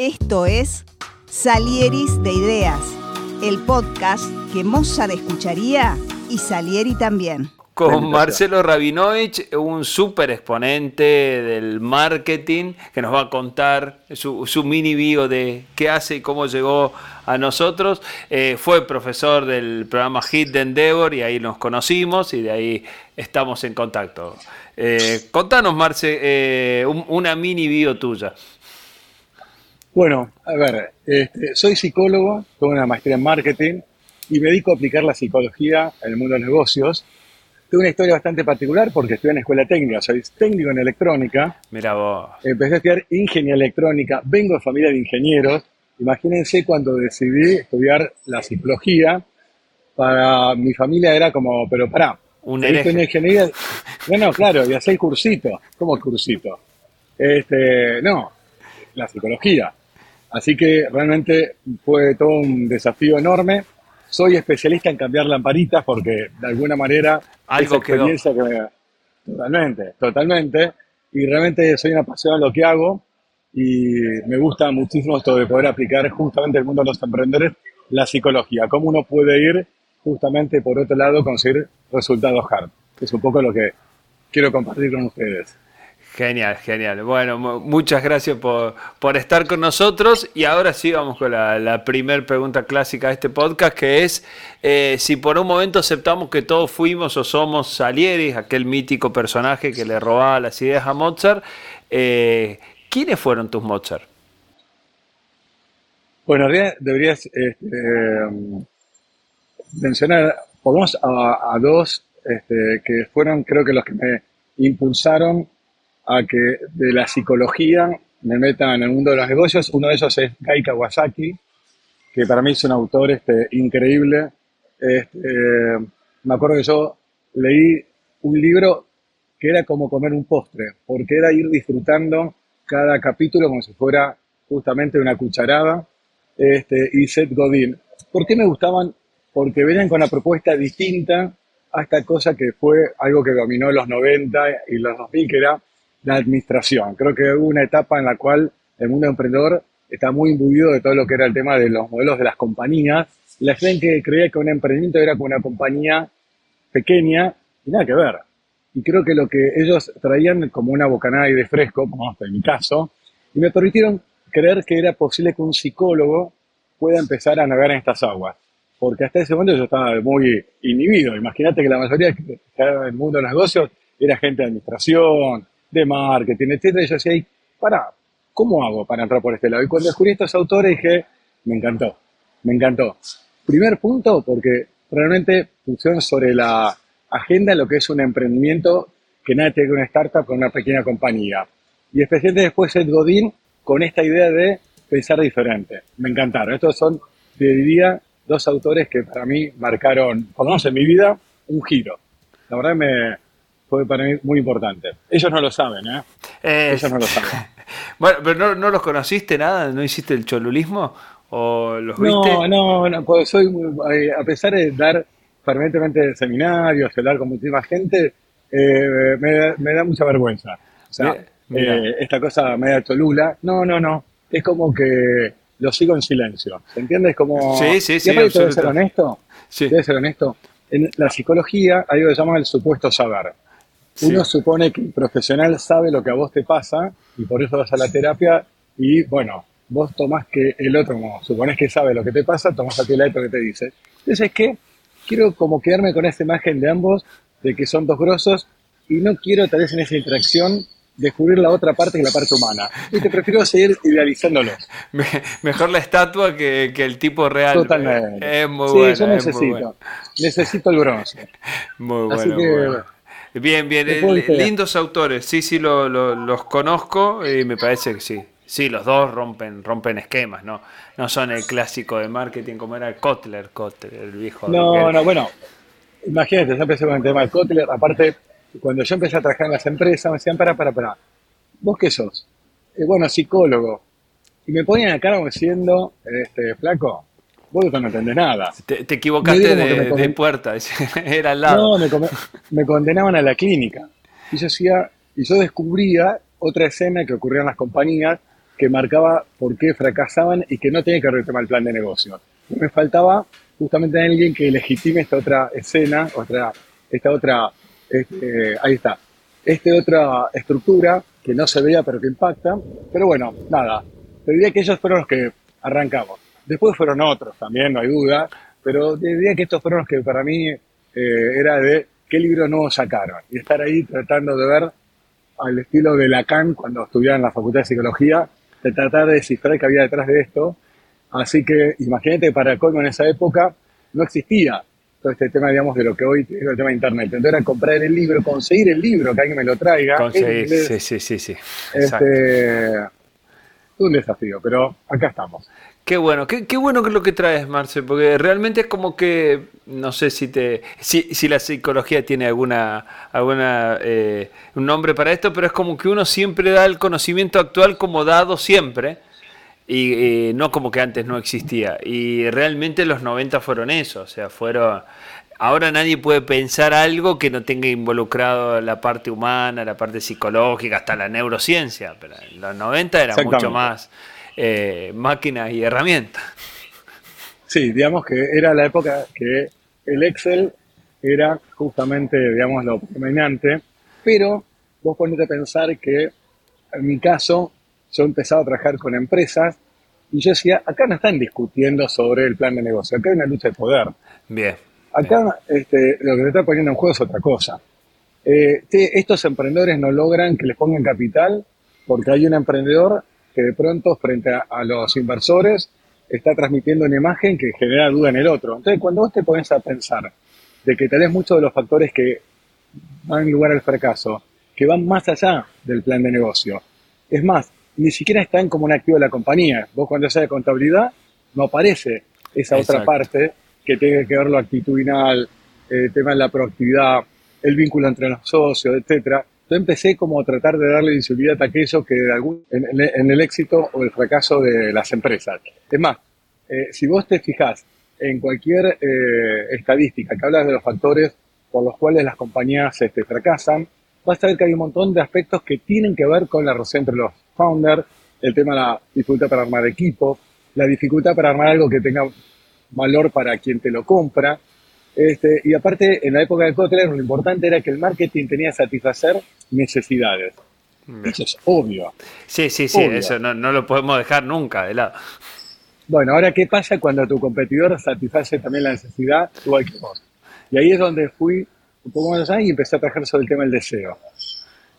Esto es Salieris de Ideas, el podcast que Mozart escucharía y Salieri también. Con Marcelo Rabinovich, un súper exponente del marketing, que nos va a contar su, mini bio de qué hace y cómo llegó a nosotros. Eh, fue profesor del programa Hit de Endeavor y ahí nos conocimos y de ahí estamos en contacto. Eh, contanos, Marce, eh, una mini bio tuya. Bueno, a ver, este, soy psicólogo, tengo una maestría en marketing y me dedico a aplicar la psicología en el mundo de los negocios. Tengo una historia bastante particular porque estudié en escuela técnica, soy técnico en electrónica. Mira vos. Empecé a estudiar ingeniería electrónica, vengo de familia de ingenieros. Imagínense cuando decidí estudiar la psicología, para mi familia era como, pero pará, un ingeniería. No, no, claro, y hacé el cursito. ¿Cómo el cursito? Este, no, la psicología. Así que realmente fue todo un desafío enorme. Soy especialista en cambiar lamparitas porque de alguna manera algo experiencia que me... totalmente, totalmente y realmente soy una apasionado de lo que hago y me gusta muchísimo esto de poder aplicar justamente el mundo de los emprendedores la psicología, cómo uno puede ir justamente por otro lado conseguir resultados hard, es un poco lo que quiero compartir con ustedes. Genial, genial. Bueno, muchas gracias por, estar con nosotros y ahora sí vamos con la, la primera pregunta clásica de este podcast, que es eh, si por un momento aceptamos que todos fuimos o somos Salieri, aquel mítico personaje que le robaba las ideas a Mozart, eh, ¿quiénes fueron tus Mozart? Bueno, deberías este, mencionar, por a, a dos este, que fueron creo que los que me impulsaron a que de la psicología me meta en el mundo de los negocios. Uno de ellos es Guy Kawasaki, que para mí es un autor este, increíble. Este, me acuerdo que yo leí un libro que era como comer un postre, porque era ir disfrutando cada capítulo como si fuera justamente una cucharada. Este, y Seth Godin. ¿Por qué me gustaban? Porque venían con una propuesta distinta a esta cosa que fue algo que dominó los 90 y los 2000, que era la administración. Creo que hubo una etapa en la cual el mundo emprendedor está muy imbuido de todo lo que era el tema de los modelos de las compañías. La gente creía que un emprendimiento era como una compañía pequeña y nada que ver. Y creo que lo que ellos traían como una bocanada de fresco, como en mi caso, y me permitieron creer que era posible que un psicólogo pueda empezar a navegar en estas aguas. Porque hasta ese momento yo estaba muy inhibido. Imagínate que la mayoría que estaba en el mundo de los negocios era gente de administración, de marketing, etcétera. Y yo decía, para, ¿cómo hago para entrar por este lado? Y cuando descubrí estos autores dije, me encantó, me encantó. Primer punto, porque realmente funciona sobre la agenda lo que es un emprendimiento que nada tiene que una startup con una pequeña compañía. Y especialmente después el Godín con esta idea de pensar diferente. Me encantaron. Estos son, te diría, dos autores que para mí marcaron, por lo menos en mi vida, un giro. La verdad me, fue para mí muy importante. Ellos no lo saben, ¿eh? Ellos no lo saben. bueno, pero no, los conociste nada, ¿no hiciste el cholulismo? ¿O los no, viste? No, no, pues soy, eh, a pesar de dar permanentemente seminarios, hablar con muchísima gente, eh, me, da mucha vergüenza. O sea, eh, esta cosa media cholula, no, no, no, es como que lo sigo en silencio, ¿se entiende? Es como... Sí, sí, sí. ¿Debe ser honesto? Sí. Debe ser honesto. En la psicología hay algo que se llama el supuesto saber. Uno supone que el profesional sabe lo que a vos te pasa y por eso vas a la terapia y bueno, vos tomás que el otro, como supones que sabe lo que te pasa, tomás a ti el otro que te dice. Entonces es que quiero como quedarme con esa imagen de ambos, de que son dos grosos y no quiero tal vez en esa interacción descubrir la otra parte que la parte humana. Y te prefiero seguir idealizándolos. mejor la estatua que, el tipo real. Totalmente. Es muy sí, yo necesito. Necesito el bronce. Muy bueno. Bien, bien, eh, lindos autores, sí, sí, los conozco y me parece que sí. Sí, los dos rompen, rompen esquemas, ¿no? No son el clásico de marketing como era Kotler, Kotler, el viejo. No, no, bueno, imagínate, yo empecé con el tema de Kotler, aparte, cuando yo empecé a trabajar en las empresas, me decían, para, para, para, ¿vos qué sos? Eh, bueno, psicólogo. Y me ponían acá como diciendo, este, flaco, vos no entendés nada. Te, equivocaste de, puerta, era al lado. No, me, condenaban a la clínica. Y yo, hacía, y yo descubría otra escena que ocurría en las compañías, que marcaba por qué fracasaban y que no tenía que retomar el plan de negocio. me faltaba justamente alguien que legitime esta otra escena, otra, esta otra, este, ahí está, esta otra estructura que no se veía pero que impacta. Pero bueno, nada, te diría que ellos fueron los que arrancamos. Después fueron otros también, no hay duda, pero diría que estos fueron los que para mí eh, era de qué libro nuevo sacaron. Y estar ahí tratando de ver al estilo de Lacan cuando estudiaba en la Facultad de Psicología, de tratar de descifrar qué había detrás de esto. Así que imagínate, para colmo en esa época no existía todo este tema, digamos, de lo que hoy es el tema de Internet. Entonces era comprar el libro, conseguir el libro, que alguien me lo traiga. Conseguir, sí, sí, sí, sí. Este, un desafío, pero acá estamos. Qué bueno, qué, qué bueno que lo que traes, Marce, porque realmente es como que, no sé si te, si, si la psicología tiene alguna, alguna eh, un nombre para esto, pero es como que uno siempre da el conocimiento actual como dado siempre y no como que antes no existía. Y realmente los 90 fueron eso, o sea, fueron... Ahora nadie puede pensar algo que no tenga involucrado la parte humana, la parte psicológica, hasta la neurociencia, pero en los 90 era mucho más eh, máquinas y herramientas. Sí, digamos que era la época que el Excel era justamente, digamos, lo dominante, pero vos ponete a pensar que en mi caso yo empezaba a trabajar con empresas y yo decía, acá no están discutiendo sobre el plan de negocio, acá hay una lucha de poder. Bien. Acá Este, lo que se está poniendo en juego es otra cosa. Eh, estos emprendedores no logran que les pongan capital porque hay un emprendedor que de pronto frente a, los inversores está transmitiendo una imagen que genera duda en el otro. Entonces, cuando vos te pones a pensar de que tenés muchos de los factores que dan lugar al fracaso, que van más allá del plan de negocio. Es más, ni siquiera están como un activo de la compañía. Vos cuando haces de contabilidad no aparece esa otra parte que tiene que ver lo actitudinal, el tema de la proactividad, el vínculo entre los socios, etcétera. Yo empecé como a tratar de darle visibilidad a aquello que algún, en, el éxito o el fracaso de las empresas. Es más, eh, si vos te fijás en cualquier eh, estadística que habla de los factores por los cuales las compañías este, fracasan, vas a ver que hay un montón de aspectos que tienen que ver con la relación entre los founders, el tema de la dificultad para armar equipo, la dificultad para armar algo que tenga valor para quien te lo compra, este, y aparte, en la época de Kotler, lo importante era que el marketing tenía que satisfacer necesidades. Eso es obvio. Sí, sí, sí, eso no, lo podemos dejar nunca de lado. Bueno, ahora, ¿qué pasa cuando tu competidor satisface también la necesidad igual que vos? Y ahí es donde fui un poco más allá y empecé a trabajar sobre el tema del deseo.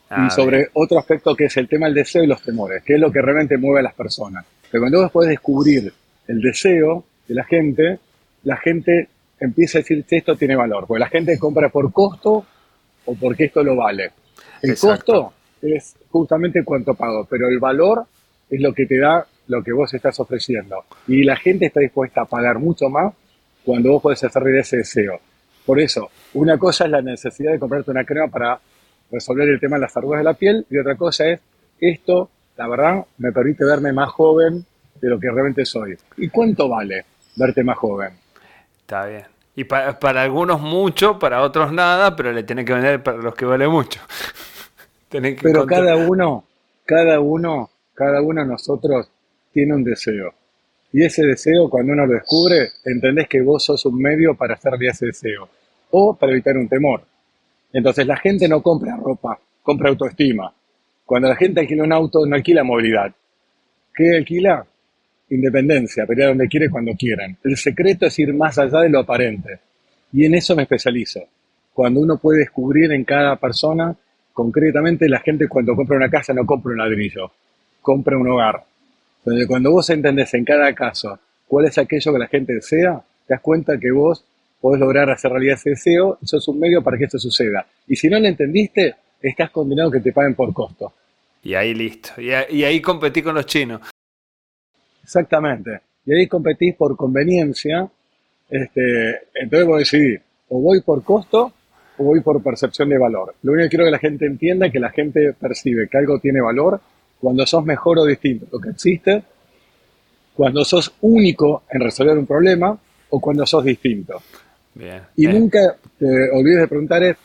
Ah, y sobre otro aspecto que es el tema del deseo y los temores, que es lo que realmente mueve a las personas. Pero cuando vos podés descubrir el deseo de la gente, la gente empieza a decir esto tiene valor, porque la gente compra por costo o porque esto lo vale. El costo es justamente cuánto pago, pero el valor es lo que te da lo que vos estás ofreciendo. Y la gente está dispuesta a pagar mucho más cuando vos podés hacer ese deseo. Por eso, una cosa es la necesidad de comprarte una crema para resolver el tema de las arrugas de la piel y otra cosa es, esto, la verdad, me permite verme más joven de lo que realmente soy. ¿Y cuánto vale verte más joven? Está bien. Y para, para algunos mucho, para otros nada, pero le tienen que vender para los que vale mucho. pero cada uno, cada uno, cada uno de nosotros tiene un deseo. Y ese deseo, cuando uno lo descubre, entendés que vos sos un medio para hacerle ese deseo. O para evitar un temor. Entonces la gente no compra ropa, compra autoestima. Cuando la gente alquila un auto, no alquila movilidad. ¿Qué alquila? Independencia, pelear donde quiere cuando quieran. El secreto es ir más allá de lo aparente. Y en eso me especializo. Cuando uno puede descubrir en cada persona, concretamente la gente cuando compra una casa no compra un ladrillo, compra un hogar. Entonces cuando vos entendés en cada caso cuál es aquello que la gente desea, te das cuenta que vos podés lograr hacer realidad ese deseo y sos un medio para que esto suceda. Y si no lo entendiste, estás condenado a que te paguen por costo. Y ahí listo. Y, ahí competí con los chinos. Exactamente. Y ahí competís por conveniencia. Este, entonces vos decidís, o voy por costo o voy por percepción de valor. Lo único que quiero que la gente entienda es que la gente percibe que algo tiene valor cuando sos mejor o distinto lo que existe, cuando sos único en resolver un problema o cuando sos distinto. y nunca te olvides de preguntar es,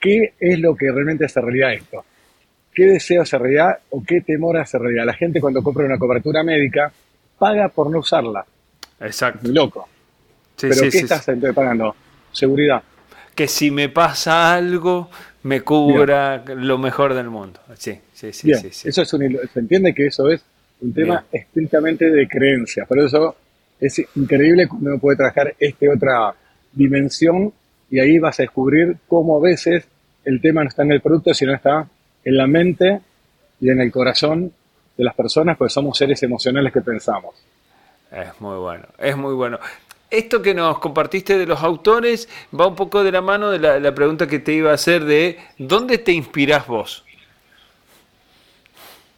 ¿qué es lo que realmente hace realidad esto? qué deseo hace realidad o qué temor hace realidad. La gente cuando compra una cobertura médica paga por no usarla. Exacto. loco. Pero ¿qué estás pagando? Seguridad. Que si me pasa algo, me cubra lo mejor del mundo. Sí, sí, sí. Eso es un, se entiende que eso es un tema estrictamente de creencias. Por eso es increíble cuando uno puede trabajar esta otra dimensión y ahí vas a descubrir cómo a veces el tema no está en el producto, sino está en la mente y en el corazón de las personas, pues somos seres emocionales que pensamos. Es muy bueno, es muy bueno. Esto que nos compartiste de los autores va un poco de la mano de la, pregunta que te iba a hacer de ¿dónde te inspirás vos?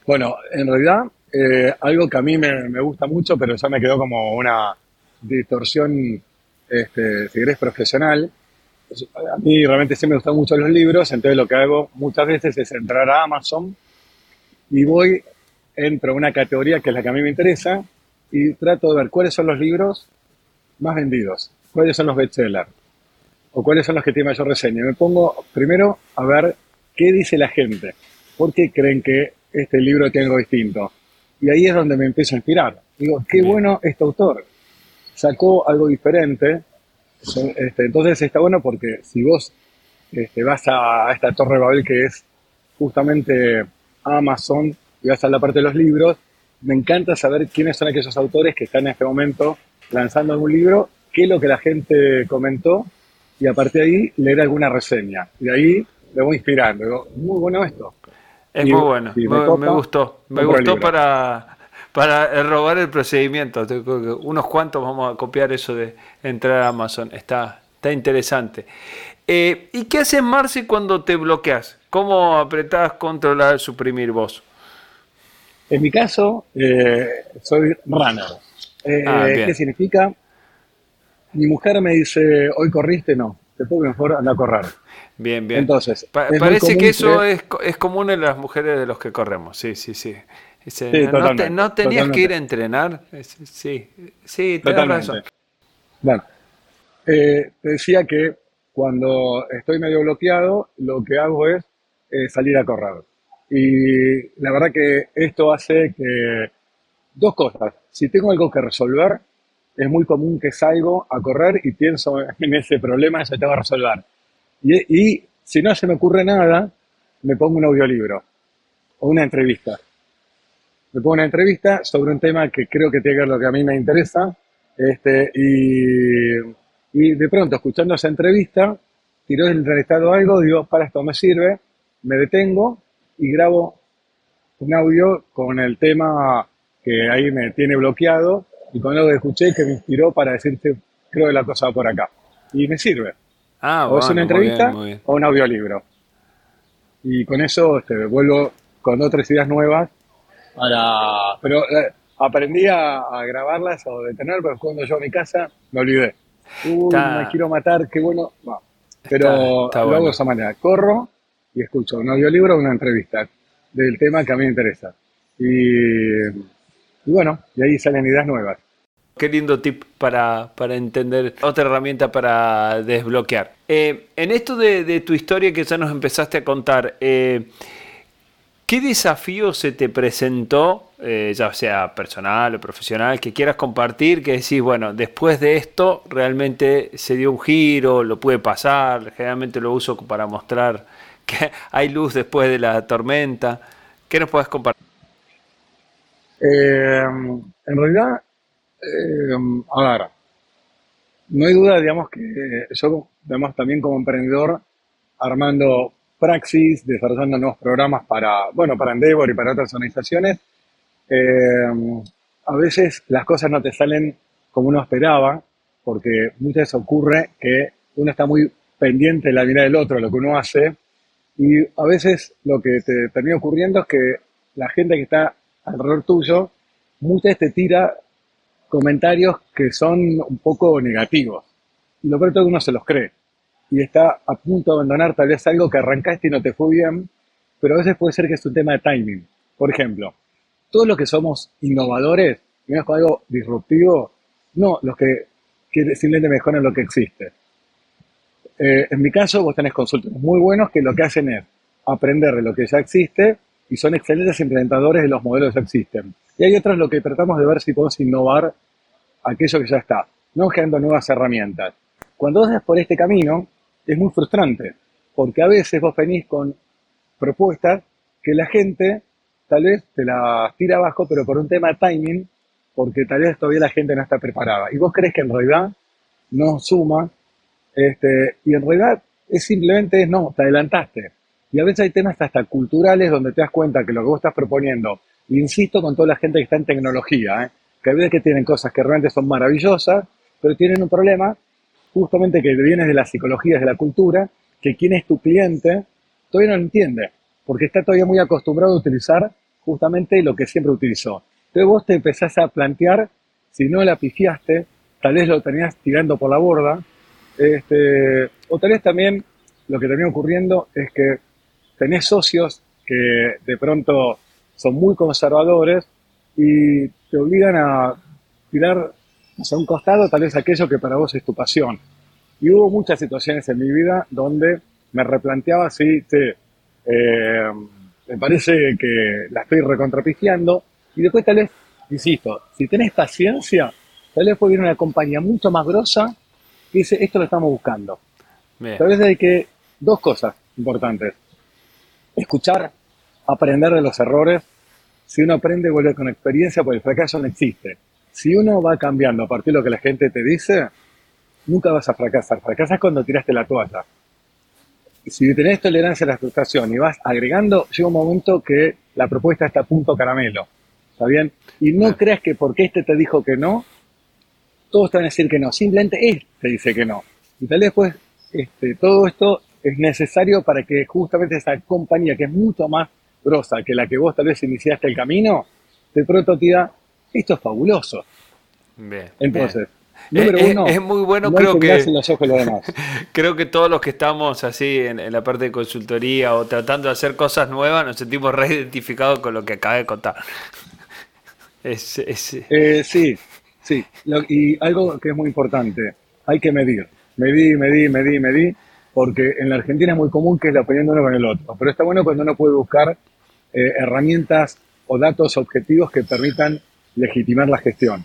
Bueno, en realidad eh, algo que a mí me, gusta mucho, pero ya me quedó como una distorsión, este, si querés, profesional. A mí realmente sí me gustan mucho los libros, entonces lo que hago muchas veces es entrar a Amazon y voy, entro a una categoría que es la que a mí me interesa y trato de ver cuáles son los libros más vendidos, cuáles son los bestsellers o cuáles son los que tienen mayor reseña. Me pongo primero a ver qué dice la gente, por qué creen que este libro tiene algo distinto. Y ahí es donde me empiezo a inspirar. Digo, qué bueno este autor. Sacó algo diferente. Este, entonces está bueno porque si vos este, vas a, esta torre Babel que es justamente Amazon y vas a la parte de los libros, me encanta saber quiénes son aquellos autores que están en este momento lanzando un libro, qué es lo que la gente comentó y a partir de ahí leer alguna reseña. Y de ahí me voy inspirando. Digo, muy bueno esto. Es muy bueno, me, gustó. Me gustó para, para robar el procedimiento. Unos cuantos vamos a copiar eso de entrar a Amazon. Está, está interesante. Eh, ¿Y qué haces, Marci, cuando te bloqueas? ¿Cómo apretás, controlar, suprimir vos? En mi caso, eh, soy runner. Eh, ah, ¿Qué significa? Mi mujer me dice, hoy corriste, no, te puedo mejor andar a correr. Bien, bien. Entonces, parece que eso es, es, común en las mujeres de los que corremos, sí, sí, sí. no, tenías que ir a entrenar, sí, sí, tenés razón. Bueno, eh, te decía que cuando estoy medio bloqueado, lo que hago es eh, salir a correr. Y la verdad que esto hace que dos cosas. Si tengo algo que resolver, es muy común que salgo a correr y pienso en ese problema que se tengo que resolver. Y, si no se me ocurre nada, me pongo un audiolibro o una entrevista. Me pongo una entrevista sobre un tema que creo que tiene que ver lo que a mí me interesa. Este, y, y de pronto, escuchando esa entrevista, tiró el entrevistado algo, digo, para esto me sirve, me detengo y grabo un audio con el tema que ahí me tiene bloqueado y con algo que escuché que me inspiró para decirte, creo que la cosa va por acá. Y me sirve. Ah, o es una entrevista o un audiolibro. Y con eso este, vuelvo con otras ideas nuevas para... Pero eh, aprendí a, grabarlas o detener, pero cuando yo a mi casa me olvidé. Uy, me quiero matar, qué bueno. Pero lo hago de esa manera. Corro y escucho un audiolibro o una entrevista del tema que a mí me interesa. Y, bueno, y ahí salen ideas nuevas. Qué lindo tip para, entender, otra herramienta para desbloquear. Eh, en esto de, tu historia que ya nos empezaste a contar, eh, ¿qué desafío se te presentó, eh, ya sea personal o profesional, que quieras compartir? Que decís, bueno, después de esto realmente se dio un giro, lo pude pasar, generalmente lo uso para mostrar que hay luz después de la tormenta. ¿Qué nos puedes compartir? en realidad eh, a ver, no hay duda, digamos, que yo, digamos, también como emprendedor, armando praxis, desarrollando nuevos programas para, bueno, para Endeavor y para otras organizaciones, eh, a veces las cosas no te salen como uno esperaba, porque muchas veces ocurre que uno está muy pendiente de la vida del otro, lo que uno hace, y a veces lo que te termina ocurriendo es que la gente que está alrededor tuyo muchas te tira comentarios que son un poco negativos. Y lo peor que uno se los cree. Y está a punto de abandonar tal vez algo que arrancaste y no te fue bien, pero a veces puede ser que es un tema de timing. Por ejemplo, todos los que somos innovadores, con algo disruptivo, no los que, simplemente mejoran lo que existe. Eh, en mi caso, vos tenés consultores muy buenos que lo que hacen es aprender de lo que ya existe y son excelentes implementadores de los modelos que existen. Y hay otros lo que tratamos de ver si podemos innovar aquello que ya está, no generando nuevas herramientas. Cuando vas por este camino, es muy frustrante, porque a veces vos venís con propuestas que la gente tal vez te las tira abajo, pero por un tema de timing, porque tal vez todavía la gente no está preparada. Y vos crees que en realidad no suma, este, y en realidad es simplemente, no, te adelantaste. Y a veces hay temas hasta culturales donde te das cuenta que lo que vos estás proponiendo, insisto con toda la gente que está en tecnología, ¿eh? que a veces que tienen cosas que realmente son maravillosas, pero tienen un problema justamente que viene de la psicología, de la cultura, que quién es tu cliente todavía no lo entiende, porque está todavía muy acostumbrado a utilizar justamente lo que siempre utilizó. Entonces vos te empezás a plantear, si no la pifiaste, tal vez lo tenías tirando por la borda, este, o tal vez también lo que termina ocurriendo es que tenés socios que de pronto son muy conservadores y te obligan a tirar hacia un costado tal vez aquello que para vos es tu pasión. Y hubo muchas situaciones en mi vida donde me replanteaba si, eh, me parece que la estoy recontrapifiando y después tal vez, insisto, si tenés paciencia, tal vez puede ir una compañía mucho más grosa dice, esto lo estamos buscando. Tal vez hay que, dos cosas importantes, escuchar, aprender de los errores, si uno aprende, vuelve con experiencia, porque el fracaso no existe. Si uno va cambiando a partir de lo que la gente te dice, nunca vas a fracasar. Fracasas cuando tiraste la toalla. Si tenés tolerancia a la frustración y vas agregando, llega un momento que la propuesta está a punto caramelo. ¿Está bien? Y no creas que porque este te dijo que no, todos te van a decir que no. Simplemente este dice que no. Y tal vez pues este, todo esto es necesario para que justamente esa compañía, que es mucho más grosa que la que vos tal vez iniciaste el camino, de pronto te diga, esto es fabuloso. Bien. Entonces, Número uno, es, muy bueno, creo que. creo que todos los que estamos así en, la parte de consultoría o tratando de hacer cosas nuevas nos sentimos reidentificados con lo que acabé de contar. Es, eh, sí, sí. y algo que es muy importante: hay que medir. Medí, medí, medí, medí, porque en la Argentina es muy común que es la opinión de uno con el otro. Pero está bueno cuando uno puede buscar eh, herramientas o datos objetivos que permitan legitimar la gestión.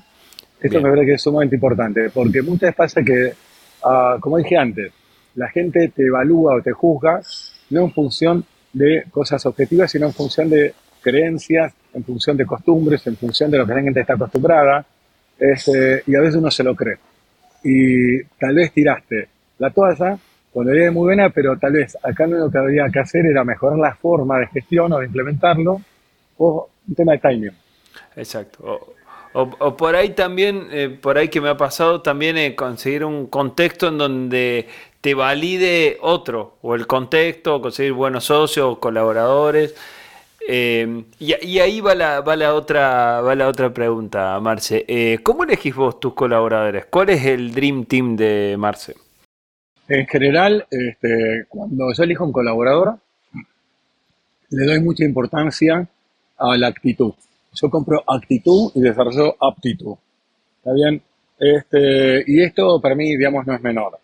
Esto me parece que es sumamente importante, porque muchas veces pasa que, ah, como dije antes, la gente te evalúa o te juzga no en función de cosas objetivas, sino en función de creencias, en función de costumbres, en función de lo que la gente está acostumbrada, y a veces uno se lo cree. Y tal vez tiraste la toalla cuando era muy buena, pero tal vez acá lo que había que hacer era mejorar la forma de gestión o de implementarlo, o un tema de timing. Exacto. O, por ahí también, eh, por ahí que me ha pasado también eh, conseguir un contexto en donde te valide otro, o el contexto, conseguir buenos socios, colaboradores. Eh, y, ahí va la, va, la otra, va la otra pregunta, Marce. ¿Cómo elegís vos tus colaboradores? ¿Cuál es el Dream Team de Marce? En general, este, cuando yo elijo un colaborador, le doy mucha importancia a la actitud yo compro actitud y desarrollo aptitud. ¿Está bien? Este, y esto para mí, digamos, no es menor.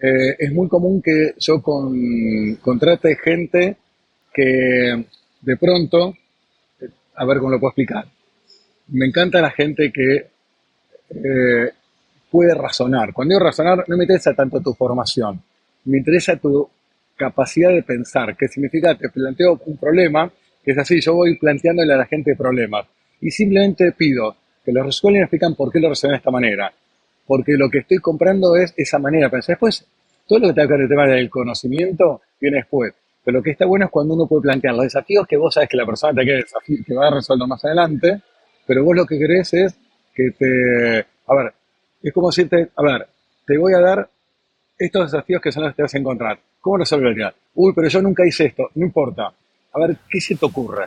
Eh, es muy común que yo con, contrate gente que de pronto, a ver cómo lo puedo explicar, me encanta la gente que eh, puede razonar. Cuando digo razonar, no me interesa tanto tu formación, me interesa tu capacidad de pensar, que significa, te planteo un problema es así, yo voy planteándole a la gente problemas y simplemente pido que lo resuelvan y explican por qué lo resuelven de esta manera. Porque lo que estoy comprando es esa manera pensar. Después, todo lo que tenga que ver el tema del conocimiento viene después. Pero lo que está bueno es cuando uno puede plantear los desafíos que vos sabes que la persona te quiere que va a resolver más adelante, pero vos lo que querés es que te... A ver, es como decirte, a ver, te voy a dar estos desafíos que son los que te vas a encontrar. ¿Cómo resolverías? Uy, pero yo nunca hice esto. No importa a ver qué se te ocurre.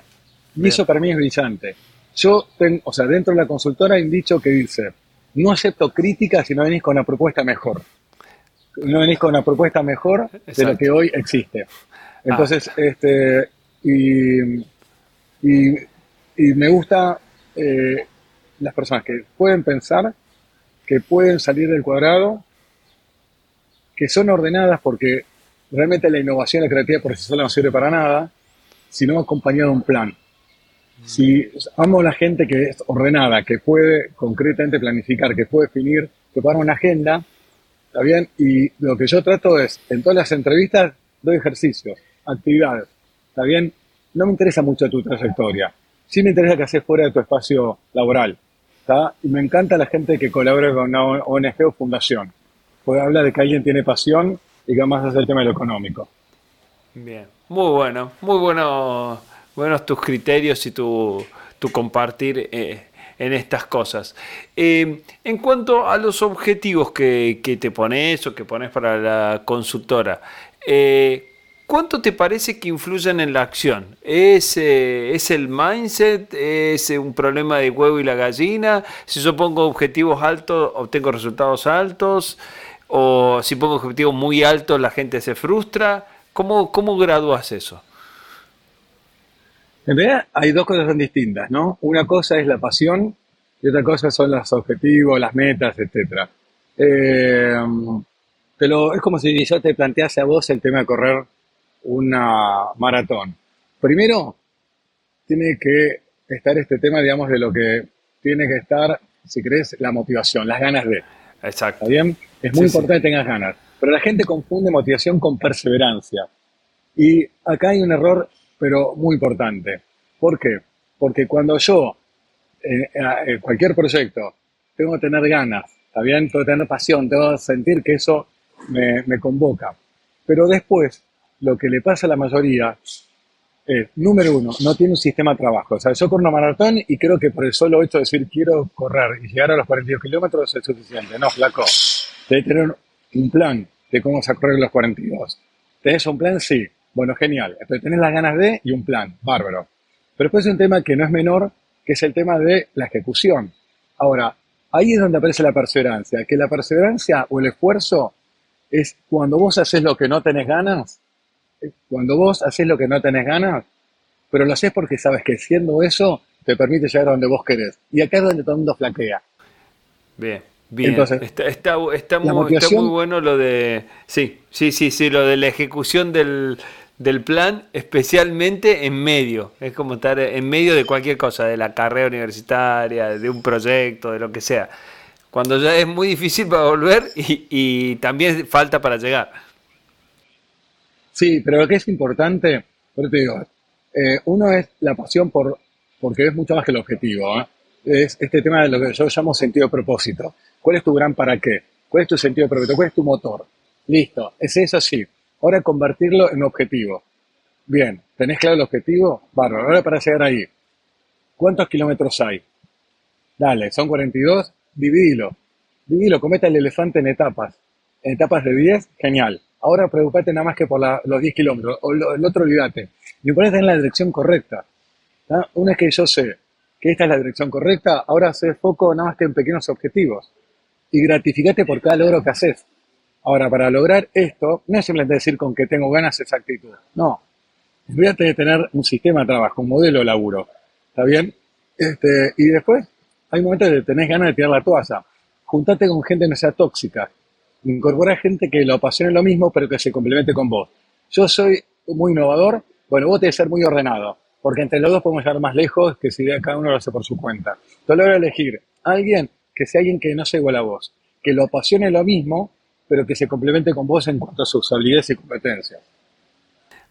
Y eso para mí es brillante. Yo tengo, o sea, dentro de la consultora hay un dicho que dice, no acepto críticas si no venís con una propuesta mejor. No venís con una propuesta mejor de lo que hoy existe. Entonces, ah. este, y, me gusta eh, las personas que pueden pensar, que pueden salir del cuadrado, que son ordenadas porque realmente la innovación, la creatividad por sí sola no sirve para nada, si no acompañado de un plan. Si amo a la gente que es ordenada, que puede concretamente planificar, que puede definir, preparar una agenda, ¿está bien? Y lo que yo trato es, en todas las entrevistas, doy ejercicios, actividades, ¿está bien? No me interesa mucho tu trayectoria, sí me interesa que haces fuera de tu espacio laboral, ¿está? Y me encanta la gente que colabora con una ONG o fundación, porque habla de que alguien tiene pasión y que además hace el tema de lo económico. Bien, muy bueno, muy bueno, buenos tus criterios y tu, compartir eh, en estas cosas. Eh, en cuanto a los objetivos que, que, te pones o que pones para la consultora, eh, ¿cuánto te parece que influyen en la acción? ¿Es, ¿Es el mindset? ¿Es un problema de huevo y la gallina? Si yo pongo objetivos altos, obtengo resultados altos. O si pongo objetivos muy altos, la gente se frustra. ¿Cómo, cómo gradúas eso? En realidad hay dos cosas distintas, ¿no? Una cosa es la pasión y otra cosa son los objetivos, las metas, etc. Eh, pero es como si yo te plantease a vos el tema de correr una maratón. Primero, tiene que estar este tema, digamos, de lo que tiene que estar, si crees, la motivación, las ganas de. Exacto. ¿Está bien? Es muy importante que tengas ganas. Pero la gente confunde motivación con perseverancia. Y acá hay un error, pero muy importante. ¿Por qué? Porque cuando yo, en eh, eh, cualquier proyecto, tengo que tener ganas, ¿está bien? Tengo que tener pasión, tengo que sentir que eso me, me convoca. Pero después, lo que le pasa a la mayoría es, número uno, no tiene un sistema de trabajo. O sea, yo corro una maratón y creo que por el solo hecho de decir quiero correr y llegar a los 42 kilómetros es suficiente. No, flaco. Debe tener un plan de cómo se correr los 42. ¿Tenés un plan? Sí. Bueno, genial. Entonces tenés las ganas de y un plan. Bárbaro. Pero después hay un tema que no es menor, que es el tema de la ejecución. Ahora, ahí es donde aparece la perseverancia. Que la perseverancia o el esfuerzo es cuando vos haces lo que no tenés ganas, cuando vos haces lo que no tenés ganas, pero lo haces porque sabes que siendo eso te permite llegar a donde vos querés. Y acá es donde todo el mundo flaquea. Bien. Bien, está, está, muy, bueno lo de. Sí, sí, sí, sí, lo de la ejecución del, del, plan, especialmente en medio. Es como estar en medio de cualquier cosa, de la carrera universitaria, de un proyecto, de lo que sea. Cuando ya es muy difícil para volver y, y también falta para llegar. Sí, pero lo que es importante, te digo, eh, uno es la pasión por porque es mucho más que el objetivo. ¿eh? Es este tema de lo que yo llamo sentido de propósito. ¿Cuál es tu gran para qué? ¿Cuál es tu sentido de propósito? ¿Cuál es tu motor? Listo, es eso sí. Ahora convertirlo en objetivo. Bien, ¿tenés claro el objetivo? Bárbaro. Ahora para llegar ahí, ¿cuántos kilómetros hay? Dale, son 42, dividilo. Dividilo, cometa el elefante en etapas. En etapas de 10, genial. Ahora preocupate nada más que por los 10 kilómetros. O el otro olvídate. Lo importante es la dirección correcta. Una vez que yo sé que esta es la dirección correcta, ahora haces foco nada más que en pequeños objetivos y gratificate por cada logro que haces. Ahora, para lograr esto, no es simplemente decir con que tengo ganas esa actitud. No. Olvídate de tener un sistema de trabajo, un modelo de laburo. ¿Está bien? Este, y después, hay momentos de tenés ganas de tirar la toalla. Juntate con gente que no sea tóxica. Incorpora gente que lo apasione lo mismo, pero que se complemente con vos. Yo soy muy innovador, bueno, vos tenés que ser muy ordenado, porque entre los dos podemos llegar más lejos que si cada uno lo hace por su cuenta. Entonces, a elegir a alguien que sea alguien que no sea igual a vos, que lo apasione lo mismo, pero que se complemente con vos en cuanto a sus habilidades y competencias.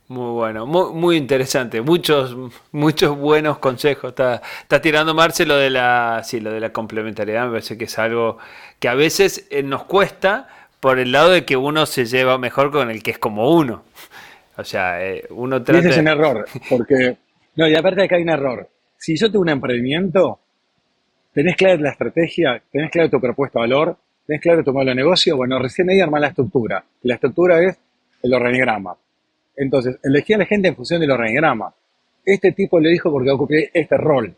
Muy bueno, muy, muy interesante, muchos, muchos buenos consejos. Está, está tirando Marce lo de la, sí, lo de la complementariedad, me parece que es algo que a veces eh, nos cuesta por el lado de que uno se lleva mejor con el que es como uno. O sea, eh, uno trata. ese es un error, porque. No, y aparte de que hay un error. Si yo tengo un emprendimiento, ¿Tenés clara la estrategia? ¿Tenés claro tu propuesta de valor? ¿Tenés claro tu modelo de negocio? Bueno, recién ahí armar la estructura. La estructura es el organigrama. Entonces, elegí a la gente en función del organigrama. Este tipo lo elijo porque va a cumplir este rol.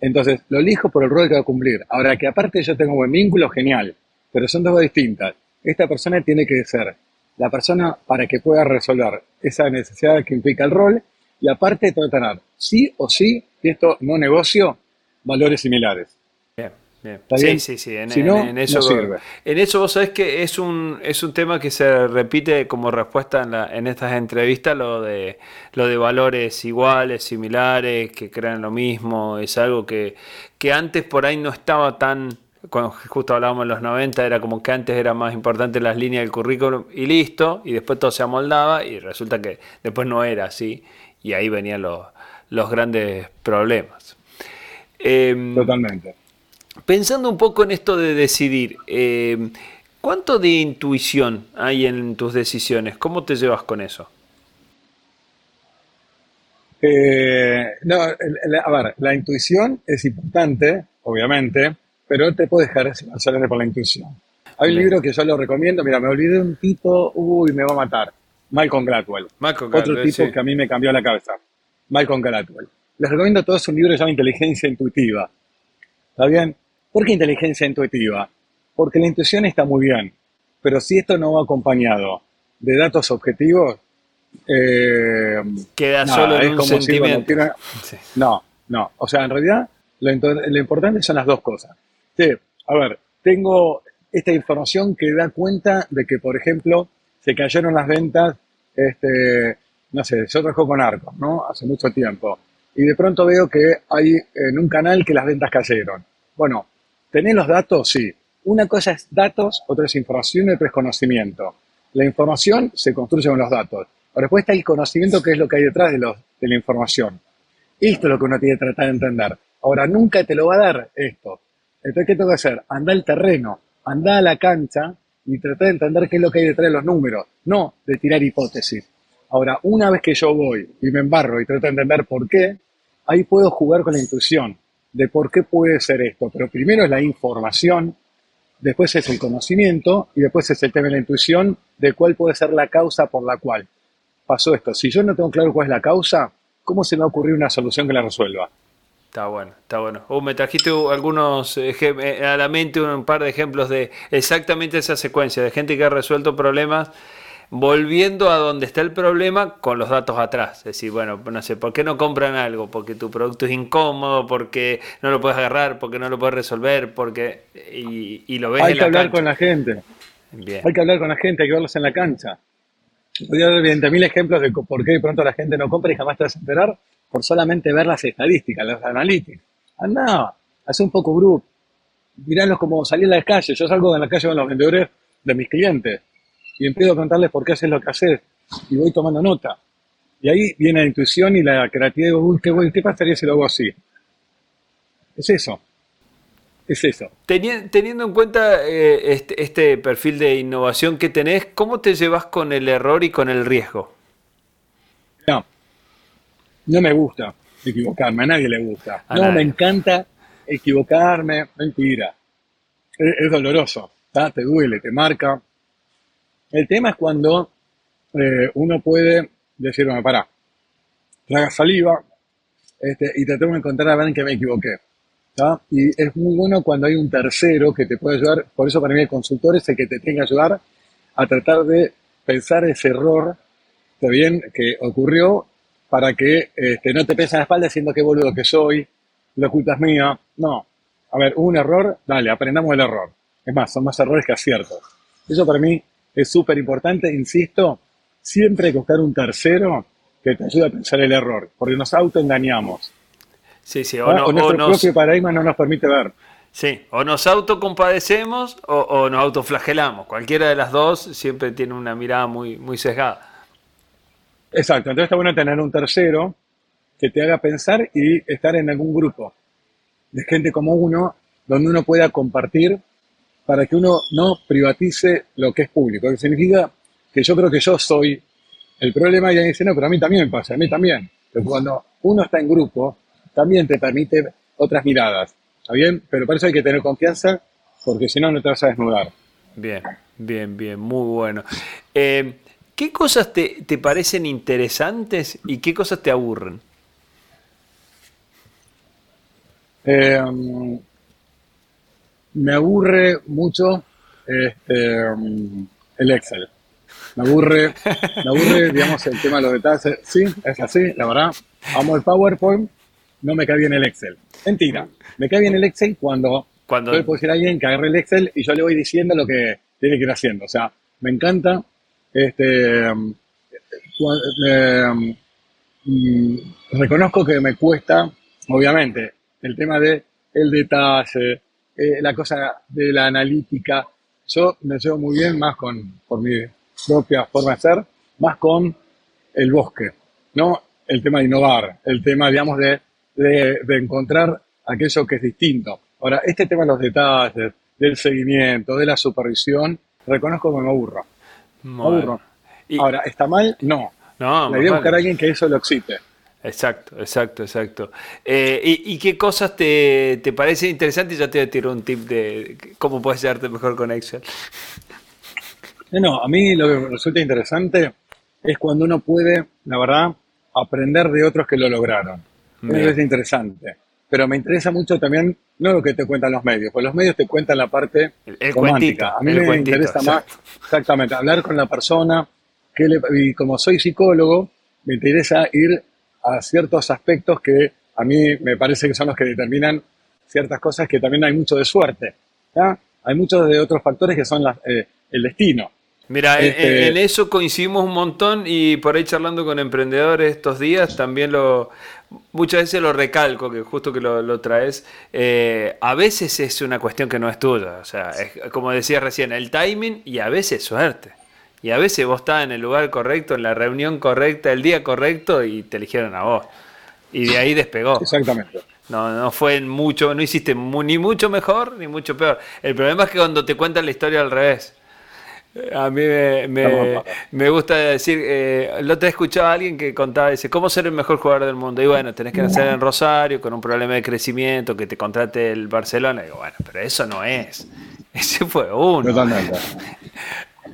Entonces, lo elijo por el rol que va a cumplir. Ahora, que aparte yo tengo buen vínculo, genial. Pero son dos distintas. Esta persona tiene que ser la persona para que pueda resolver esa necesidad que implica el rol. Y aparte, tener sí o sí, y esto no negocio, valores similares. Bien, Sí, sí, sí. En, eso, sirve. En eso vos sabés que es un, es un tema que se repite como respuesta en, la, en estas entrevistas, lo de, lo de valores iguales, similares, que crean lo mismo. Es algo que, que antes por ahí no estaba tan cuando justo hablábamos en los 90, era como que antes era más importante las líneas del currículum y listo, y después todo se amoldaba y resulta que después no era así, y ahí venían los, los grandes problemas. Em, Totalmente. Pensando un poco en esto de decidir, em, ¿cuánto de intuición hay en tus decisiones? ¿Cómo te llevas con eso? Eh, no, a ver, la intuición es importante, obviamente, pero te puede dejar hacer por la intuición. Hay un libro que yo lo recomiendo, mira, me olvidé de un tipo, uy, me va a matar. Malcolm Gladwell. Malcolm Gladwell Otro tipo que a mí me cambió la cabeza. Malcolm Gladwell. Les recomiendo a todos un libro que se llama Inteligencia Intuitiva. ¿Está bien? ¿Por qué inteligencia intuitiva? Porque la intuición está muy bien, pero si esto no va acompañado de datos objetivos, eh, queda solo en un sentimiento. no, no. O sea, en realidad lo, lo, importante son las dos cosas. Sí, a ver, tengo esta información que da cuenta de que, por ejemplo, se cayeron las ventas, este, no sé, yo trabajo con Arcos, ¿no? Hace mucho tiempo. Y de pronto veo que hay en un canal que las ventas cayeron. Bueno, ¿tenés los datos? Sí. Una cosa es datos, otra es información y otra es conocimiento. La información se construye con los datos. Ahora después está el conocimiento, que es lo que hay detrás de, los, de la información. Esto es lo que uno tiene que tratar de entender. Ahora, nunca te lo va a dar esto. Entonces, ¿qué tengo que hacer? Anda al terreno, anda a la cancha y trata de entender qué es lo que hay detrás de los números, no de tirar hipótesis. Ahora, una vez que yo voy y me embarro y trato de entender por qué, ahí puedo jugar con la intuición de por qué puede ser esto. Pero primero es la información, después es el conocimiento y después es el tema de la intuición de cuál puede ser la causa por la cual pasó esto. Si yo no tengo claro cuál es la causa, ¿cómo se me va a una solución que la resuelva? Está bueno, está bueno. Uh, me trajiste algunos eh, a la mente un par de ejemplos de exactamente esa secuencia de gente que ha resuelto problemas volviendo a donde está el problema con los datos atrás. Es decir, bueno, no sé, ¿por qué no compran algo? Porque tu producto es incómodo, porque no lo puedes agarrar, porque no lo puedes resolver, porque y, lo ves Hay que hablar con la gente. Hay que hablar con la gente, hay que verlos en la cancha. Voy a dar 20.000 ejemplos de por qué de pronto la gente no compra y jamás te vas a enterar por solamente ver las estadísticas, las analytics. Anda, hace un poco grupo. Miránlos como salir a la calle. Yo salgo de la calle con los vendedores de mis clientes y empiezo a contarles por qué haces lo que haces y voy tomando nota. Y ahí viene la intuición y la creatividad. Uy, qué, ¿qué pasaría si lo hago así? Es eso. Es eso. Teniendo en cuenta eh, este, este, perfil de innovación que tenés, ¿cómo te llevas con el error y con el riesgo? No, me gusta equivocarme, a nadie le gusta. no, me encanta equivocarme, mentira. Es, doloroso, te duele, te marca. El tema es cuando eh, uno puede decir, bueno, pará, traga saliva este, y te tengo que encontrar a ver en qué me equivoqué. Y es muy bueno cuando hay un tercero que te puede ayudar, por eso para mí el consultor es el que te tiene que ayudar a tratar de pensar ese error, ¿está bien?, que ocurrió para que este, no te pese la espalda diciendo qué boludo que soy, la culpa es mía. No. A ver, hubo un error, dale, aprendamos el error. Es más, son más errores que aciertos. Eso para mí es súper importante, insisto, siempre hay que buscar un tercero que te ayude a pensar el error, porque nos autoengañamos. Sí, sí, o, no, nuestro propio paradigma no nos permite ver. Sí, o nos autocompadecemos o, o nos autoflagelamos. Cualquiera de las dos siempre tiene una mirada muy, muy sesgada. Exacto, entonces está bueno tener un tercero que te haga pensar y estar en algún grupo de gente como uno, donde uno pueda compartir para que uno no privatice lo que es público. Que significa que yo creo que yo soy el problema y alguien dice, no, pero a mí también me pasa, a mí también. Pero cuando uno está en grupo, también te permite otras miradas. ¿Está bien? Pero para eso hay que tener confianza, porque si no, no te vas a desnudar. Bien, bien, bien, muy bueno. Eh, ¿Qué cosas te, parecen interesantes y qué cosas te aburren? Em, me aburre mucho este, em, el Excel. Me aburre, me aburre, digamos, el tema de los detalles. Sí, es así, la verdad. Amo el PowerPoint, no me cae bien el Excel. Mentira, me cae bien el Excel cuando Cuando... Puedo decir a alguien que agarre el Excel y yo le voy diciendo lo que tiene que ir haciendo. O sea, me encanta. Este, um, um, mm, reconozco que me cuesta, obviamente, el tema de el detalle, eh, la cosa de la analítica. Yo me llevo muy bien más con, por mi propia forma de ser, más con el bosque, no el tema de innovar, el tema, digamos, de, de encontrar aquello que es distinto. Ahora, este tema de los detalles, del seguimiento, de la supervisión, reconozco que me aburro. Aburro. Y- Ahora, ¿está mal? No. No, La idea es buscar a alguien que eso lo excite. Exacto, exacto, exacto. Eh, y, y qué cosas te, te parecen interesantes? Ya te tiro un tip de cómo puedes llevarte mejor con Excel. No, a mí lo que me resulta interesante es cuando uno puede, la verdad, aprender de otros que lo lograron. Eso Bien. es interesante. Pero me interesa mucho también, no lo que te cuentan los medios, pues los medios te cuentan la parte El- el romántica. cuentito, a mí me cuentito, interesa exacto. más, exactamente, hablar con la persona, que le- y como soy psicólogo, me interesa ir a ciertos aspectos que a mí me parece que son los que determinan ciertas cosas que también hay mucho de suerte. ¿ya? Hay muchos de otros factores que son eh, el destino. Mira, en- Este- en, en eso coincidimos un montón y por ahí charlando con emprendedores estos días también lo muchas veces lo recalco, que justo que lo, lo traes, eh, a veces es una cuestión que no es tuya, o sea, es, como decías recién, el timing y a veces suerte. Y a veces vos estás en el lugar correcto, en la reunión correcta, el día correcto y te eligieron a vos. Y de ahí despegó. Exactamente. No, no fue mucho, no hiciste ni mucho mejor ni mucho peor. El problema es que cuando te cuentan la historia al revés. A mí me, me- gusta decir, eh, lo te escuchaba a alguien que contaba, dice, ¿cómo ser el mejor jugador del mundo? Y bueno, tenés que nacer en Rosario con un problema de crecimiento, que te contrate el Barcelona. Y digo, bueno, pero eso no es. Ese fue uno. Totalmente.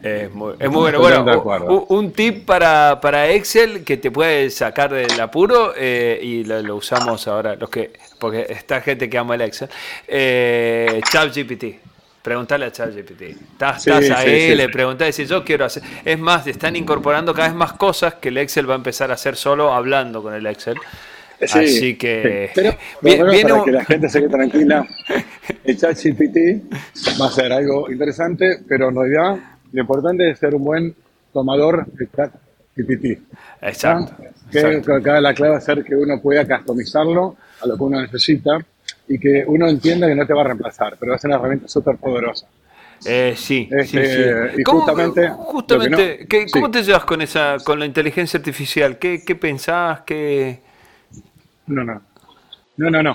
Es muy, es muy bueno. Bueno, un tip para, para Excel que te puede sacar del apuro eh, y lo, lo usamos ahora, los que porque está gente que ama el Excel. Eh, ChatGPT. Preguntarle a ChatGPT. Estás, Sí, estás sí, ahí, sí. le preguntás y yo quiero hacer. Es más, están incorporando cada vez más cosas que el Excel va a empezar a hacer solo hablando con el Excel. Sí, Así que. sí. Pero, Bien- viene para un- que la gente se quede tranquila, el chat GPT va a ser algo interesante, pero en realidad lo importante es ser un buen tomador de chat GPT. Exacto. ¿ah? Que exacto. acá la clave a ser que uno pueda customizarlo a lo que uno necesita y que uno entienda que no te va a reemplazar, pero va a ser una herramienta súper poderosa. Eh, sí, Este, sí, sí. y ¿Cómo- justamente justamente, lo que no- ¿qué- ¿cómo sí. te llevas con esa, con la inteligencia artificial? ¿Qué, qué pensás? ¿Qué... No, no. No, no, no.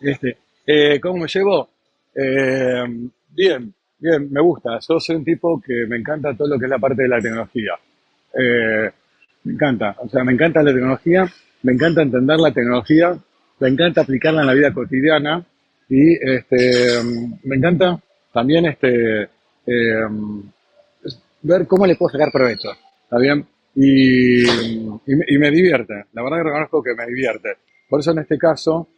Este, eh, ¿Cómo me llevo? Eh, bien, bien, me gusta. Yo soy un tipo que me encanta todo lo que es la parte de la tecnología. Eh, me encanta. O sea, me encanta la tecnología, me encanta entender la tecnología, me encanta aplicarla en la vida cotidiana y este, me encanta también este, eh, ver cómo le puedo sacar provecho. ¿Está bien? Y, me- divierte. La verdad que reconozco que me divierte. Por eso en este caso,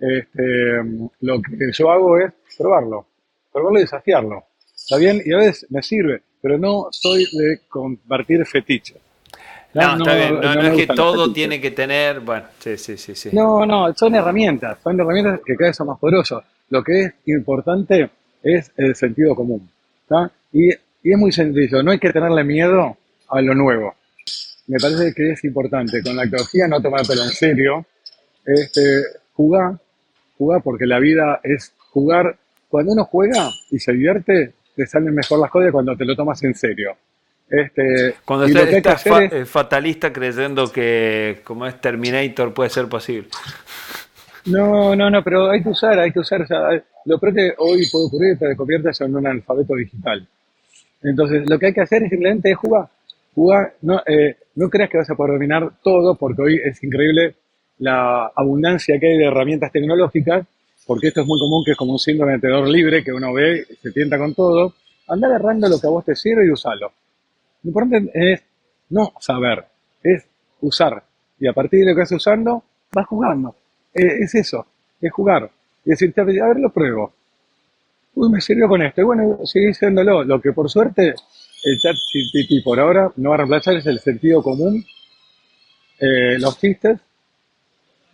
este, lo que yo hago es probarlo. Probarlo y desafiarlo. ¿Está bien? Y a veces me sirve, pero no soy de compartir fetiches. No, está bien. No, es que todo tiene que tener. Bueno, sí, sí, sí. sí. No, no, son herramientas, son herramientas que cada vez son más poderosas. Lo que es importante es el sentido común. Y, y es muy sencillo, no hay que tenerle miedo a lo nuevo. Me parece que es importante con la tecnología no tomártelo en serio, este, jugar, jugar porque la vida es jugar. Cuando uno juega y se divierte, te salen mejor las cosas cuando te lo tomas en serio. Este, Cuando estás, fa- es- eh, fatalista creyendo que como es Terminator puede ser posible. No, no, no, pero hay que usar, hay que usar. o sea, lo peor que hoy puede ocurrir es que te conviertas en un alfabeto digital. Entonces, lo que hay que hacer es simplemente jugar. Jugar, no, eh, no creas que vas a poder dominar todo, porque hoy es increíble la abundancia que hay de herramientas tecnológicas, porque esto es muy común, que es como un síndrome de tenedor libre, que uno ve, se tienta con todo. Anda agarrando lo que a vos te sirve y usalo. Lo importante es no saber, es usar. Y a partir de lo que vas usando, vas jugando. Eh, es eso, es jugar. Y decirte, a ver, lo pruebo. Uy, me sirvió con esto. Y bueno, seguí haciéndolo. Lo que por suerte el chat GPT por ahora no va a reemplazar es el sentido común, eh, los chistes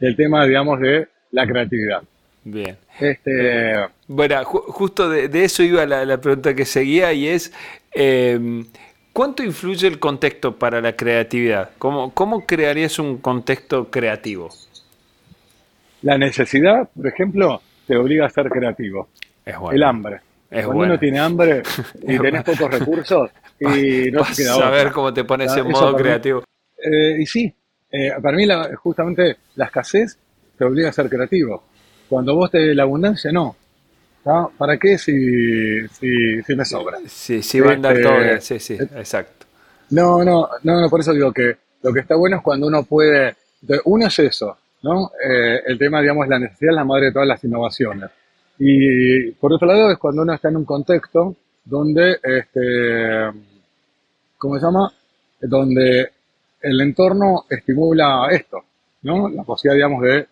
y el tema, digamos, de la creatividad. Bien. Este, bueno, justo de, eso iba la, pregunta que seguía y es, em, ¿cuánto influye el contexto para la creatividad? ¿Cómo, ¿Cómo crearías un contexto creativo? La necesidad, por ejemplo, te obliga a ser creativo. El hambre. Cuando uno tiene hambre y tenés pocos recursos y no te queda saber cómo te pones en modo creativo. Eh, y sí, eh, para mí justamente la escasez te obliga a ser creativo. Cuando vos te la abundancia, no. ¿Para qué si, si, me sobra? Sí, sí va a andar este, Sí, sí, exacto. No, no, no, por eso digo que lo que está bueno es cuando uno puede. Uno es eso, ¿no? Eh, el tema, digamos, la necesidad es la madre de todas las innovaciones. Y por otro lado es cuando uno está en un contexto donde, este, ¿cómo se llama? Donde el entorno estimula esto, ¿no? La posibilidad, digamos, de,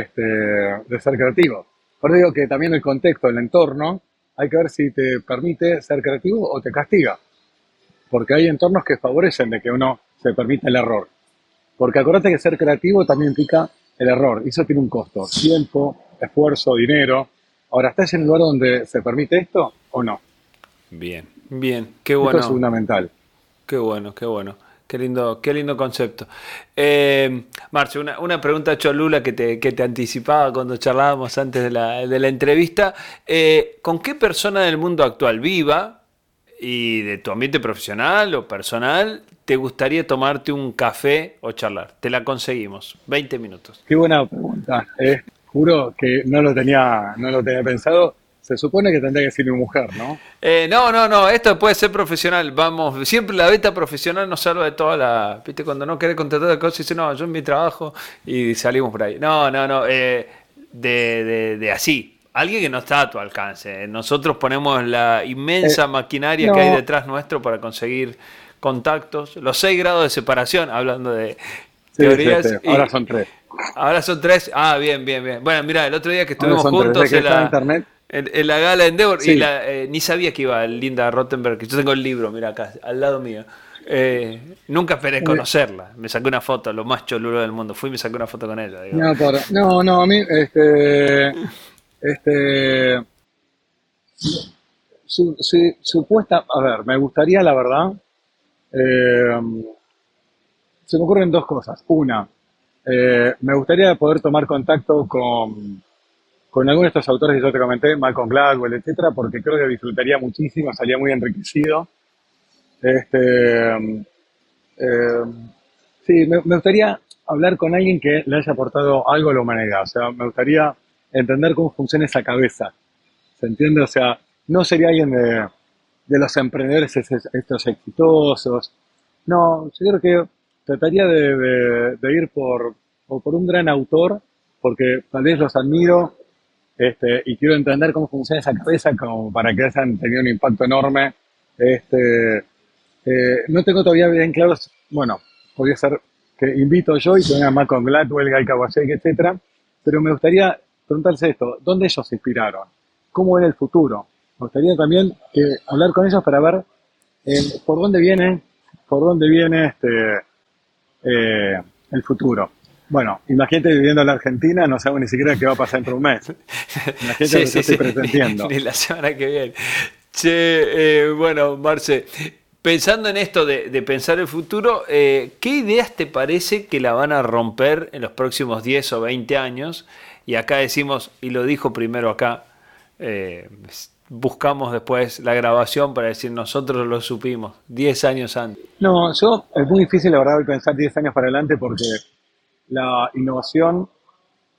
este, de ser creativo. Por eso digo que también el contexto, el entorno, hay que ver si te permite ser creativo o te castiga. Porque hay entornos que favorecen de que uno se permita el error. Porque acuérdate que ser creativo también implica el error. Y eso tiene un costo. Tiempo, esfuerzo, dinero. Ahora, ¿estás en un lugar donde se permite esto o no? Bien, bien. Qué bueno. Esto es fundamental. Qué bueno, qué bueno. Qué lindo, qué lindo concepto. Eh, Marcio, una, pregunta Cholula que te, que te anticipaba cuando charlábamos antes de la, entrevista. Eh, ¿Con qué persona del mundo actual viva y de tu ambiente profesional o personal te gustaría tomarte un café o charlar? Te la conseguimos. 20 minutos. Qué buena pregunta. Eh, juro que no lo tenía, no lo tenía pensado se supone que tendría que ser mi mujer, ¿no? Eh, no, no, no, esto puede ser profesional. Vamos, siempre la beta profesional nos salva de toda la. ¿Viste? Cuando no querés contratar de cosas, dice, no, yo en mi trabajo y salimos por ahí. No, no, no, eh, de, de, así. Alguien que no está a tu alcance. Nosotros ponemos la inmensa eh, maquinaria que hay detrás nuestro para conseguir contactos. Los seis grados de separación, hablando de teorías. Ahora son tres. Ahora son tres. Ah, bien, bien, bien. Bueno, mira, el otro día que estuvimos juntos en la, internet en, la gala de Endeavor, y eh, ni sabía que iba Linda Rottenberg, yo tengo el libro, mira acá, al lado mío. Eh, nunca esperé conocerla. Me saqué una foto, lo más cholulo del mundo. Fui y me saqué una foto con ella. No, no, a mí, este, este, supuesta, a ver, me gustaría, la verdad, eh, se me ocurren dos cosas. Una, me gustaría poder tomar contacto con con algunos de estos autores que yo te comenté, Malcolm Gladwell, etcétera, porque creo que disfrutaría muchísimo, salía muy enriquecido. Este, eh, sí, me, gustaría hablar con alguien que le haya aportado algo a la humanidad. O sea, me gustaría entender cómo funciona esa cabeza. ¿Se entiende? O sea, no sería alguien de, los emprendedores estos exitosos. No, yo creo que trataría de, ir por, por un gran autor, porque tal vez los admiro este, y quiero entender cómo funciona esa cabeza como para que hayan tenido un impacto enorme. Este, eh, no tengo todavía bien claro, bueno, podría ser que invito yo y tenga más con Gladwell, Guy Kawasaki, etcétera, pero me gustaría preguntarse esto, ¿dónde ellos se inspiraron? ¿Cómo era el futuro? Me gustaría también que hablar con ellos para ver eh, por dónde viene, por dónde viene este, eh, el futuro. Bueno, imagínate viviendo en la Argentina, no sabemos ni siquiera qué va a pasar dentro de un mes. Imagínate sí, lo que estoy pretendiendo. Ni, la semana que viene. Che, eh, bueno, Marce, pensando en esto de, pensar el futuro, eh, ¿qué ideas te parece que la van a romper en los próximos 10 o 20 años? Y acá decimos, y lo dijo primero acá, eh, buscamos después la grabación para decir nosotros lo supimos, 10 años antes. No, yo es muy difícil la verdad pensar 10 años para adelante porque la innovación